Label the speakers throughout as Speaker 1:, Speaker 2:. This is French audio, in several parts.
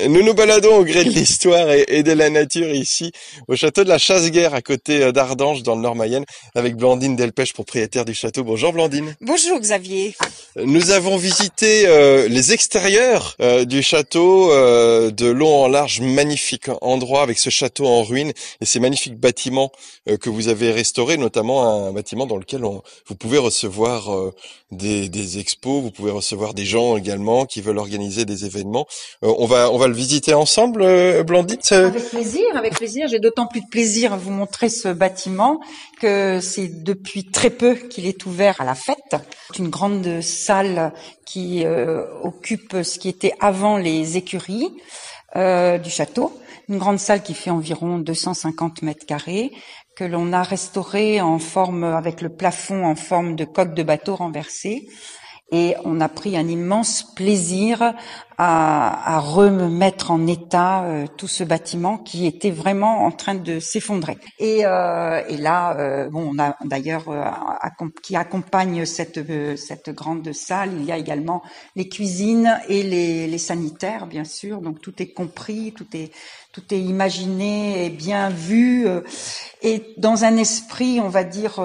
Speaker 1: Nous nous baladons au gré de l'histoire et, de la nature ici, au château de la Chasse-Guerre, à côté euh, d'Ardange, dans le Nord-Mayenne, avec Blandine Delpech, propriétaire du château. Bonjour Blandine.
Speaker 2: Bonjour Xavier.
Speaker 1: Nous avons visité euh, les extérieurs euh, du château, de long en large, magnifique endroit avec ce château en ruine et ces magnifiques bâtiments que vous avez restaurés, notamment un bâtiment dans lequel on, vous pouvez recevoir des, des, expos, vous pouvez recevoir des gens également qui veulent organiser des événements. on va va le visiter ensemble, euh, Blandine
Speaker 2: Avec plaisir, avec plaisir. J'ai d'autant plus de plaisir à vous montrer ce bâtiment que c'est depuis très peu qu'il est ouvert à la fête. Une grande salle qui euh, occupe ce qui était avant les écuries euh, du château. Une grande salle qui fait environ 250 mètres carrés que l'on a restaurée en forme avec le plafond en forme de coque de bateau renversée et on a pris un immense plaisir à, à remettre en état euh, tout ce bâtiment qui était vraiment en train de s'effondrer. Et, euh, et, là, euh, bon, on a d'ailleurs euh, qui accompagne cette cette grande salle, il y a également les cuisines et les, les sanitaires, bien sûr. Donc tout est compris, tout est tout est imaginé et bien vu, et dans un esprit, on va dire,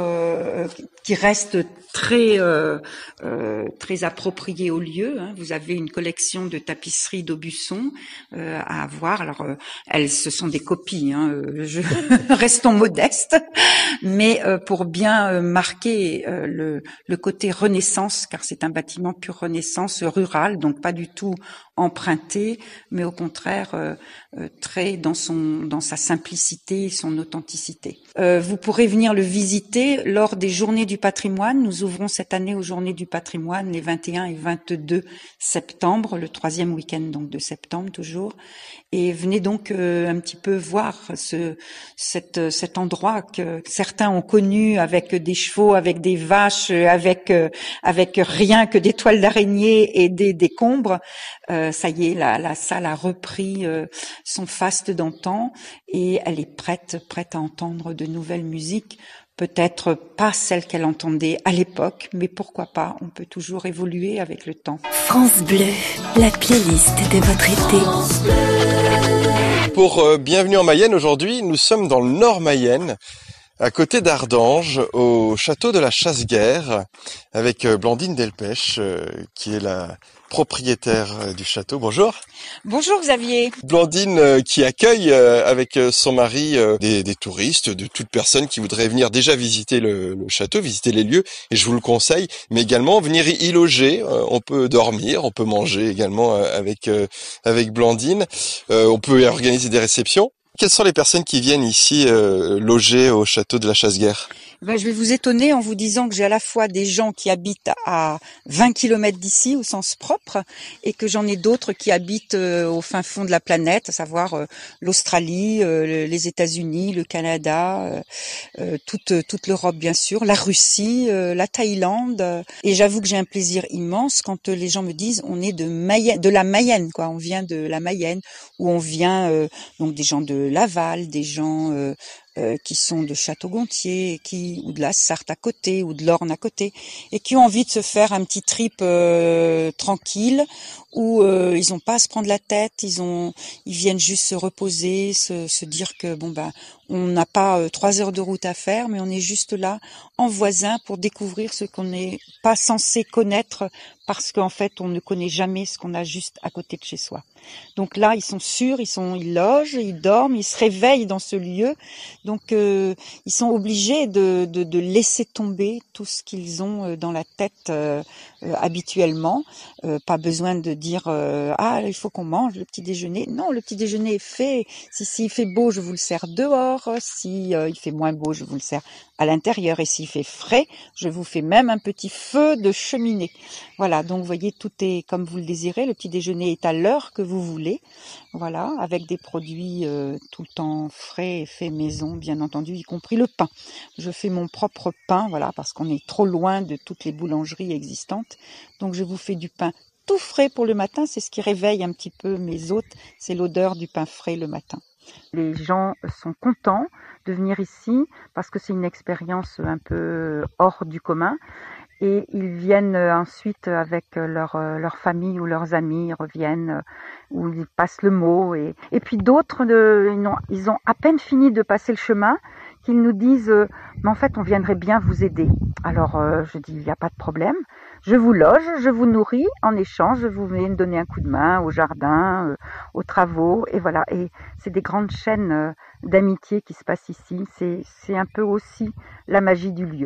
Speaker 2: qui reste très euh, euh, très approprié au lieu. Hein. Vous avez une collection de tapisseries d'Aubusson euh, à avoir. Alors euh, elles, ce sont des copies. Hein, euh, restons modestes, mais pour bien marquer le, le côté Renaissance, car c'est un bâtiment pure Renaissance rural, donc pas du tout emprunté, mais au contraire euh, euh, dans son dans sa simplicité, son authenticité. Euh, vous pourrez venir le visiter lors des Journées du patrimoine. Nous ouvrons cette année aux Journées du patrimoine les 21 et 22 septembre, le troisième week-end donc de septembre toujours. Et venez donc un petit peu voir ce cet endroit que certains ont connu avec des chevaux, avec des vaches, avec avec rien que des toiles d'araignée et des décombres. Euh, ça y est, la, la salle a repris euh, son faste d'antan et elle est prête, prête à entendre de nouvelles musiques. Peut-être pas celles qu'elle entendait à l'époque, mais pourquoi pas On peut toujours évoluer avec le temps.
Speaker 3: France Bleu, la playlist de votre été.
Speaker 1: Pour euh, Bienvenue en Mayenne, aujourd'hui, nous sommes dans le Nord Mayenne à côté d'Ardange, au château de la Chasse-Guerre, avec Blandine Delpech, qui est la propriétaire euh, du château. Bonjour.
Speaker 2: Bonjour Xavier.
Speaker 1: Blandine euh, qui accueille euh, avec son mari des, touristes, de toute personne qui voudrait venir déjà visiter le, château, visiter les lieux, et je vous le conseille, mais également venir y loger. On peut dormir, on peut manger également avec avec Blandine. On peut organiser des réceptions. Quelles sont les personnes qui viennent ici loger au château de la Chasse-Guerre?
Speaker 2: Ben, je vais vous étonner en vous disant que j'ai à la fois des gens qui habitent à 20 km d'ici au sens propre et que j'en ai d'autres qui habitent euh, au fin fond de la planète, à savoir euh, l'Australie, euh, les États-Unis, le Canada, toute, toute l'Europe bien sûr, la Russie, la Thaïlande. Et j'avoue que j'ai un plaisir immense quand les gens me disent on est de Mayenne, de la Mayenne quoi, on vient de la Mayenne ou on vient donc des gens de Laval, des gens euh, qui sont de Château-Gontier, qui ou de la Sarthe à côté ou de l'Orne à côté, et qui ont envie de se faire un petit trip euh, tranquille où euh, ils n'ont pas à se prendre la tête, ils ont, ils viennent juste se reposer, se, se dire que bon ben on n'a pas trois heures de route à faire, mais on est juste là en voisin pour découvrir ce qu'on n'est pas censé connaître parce qu'en fait on ne connaît jamais ce qu'on a juste à côté de chez soi. Donc là, ils sont sûrs, ils sont, ils logent, ils dorment, ils se réveillent dans ce lieu. Donc euh, ils sont obligés de, de, de, laisser tomber tout ce qu'ils ont euh, dans la tête euh, habituellement. pas besoin de dire ah il faut qu'on mange le petit déjeuner. Non, le petit déjeuner est fait. Si s'il fait beau, je vous le sers dehors. Si il fait moins beau, je vous le sers à l'intérieur. Et s'il fait frais, je vous fais même un petit feu de cheminée. Voilà. Donc vous voyez, tout est comme vous le désirez. Le petit déjeuner est à l'heure que vous voulez, voilà, avec des produits euh, tout le temps frais et faits maison, bien entendu, y compris le pain. Je fais mon propre pain, voilà, parce qu'on est trop loin de toutes les boulangeries existantes. Donc je vous fais du pain tout frais pour le matin, c'est ce qui réveille un petit peu mes hôtes, c'est l'odeur du pain frais le matin. Les gens sont contents de venir ici parce que c'est une expérience un peu hors du commun et ils viennent ensuite avec leur, famille ou leurs amis, ils reviennent, ou ils passent le mot. Et, et puis d'autres, ils, ont, ils ont à peine fini de passer le chemin qu'ils nous disent mais en fait on viendrait bien vous aider. Alors je dis il n'y a pas de problème. Je vous loge, je vous nourris, en échange, vous venez me donner un coup de main au jardin, euh, aux travaux, et voilà. Et c'est des grandes chaînes euh, d'amitié qui se passent ici. C'est un peu aussi la magie du lieu.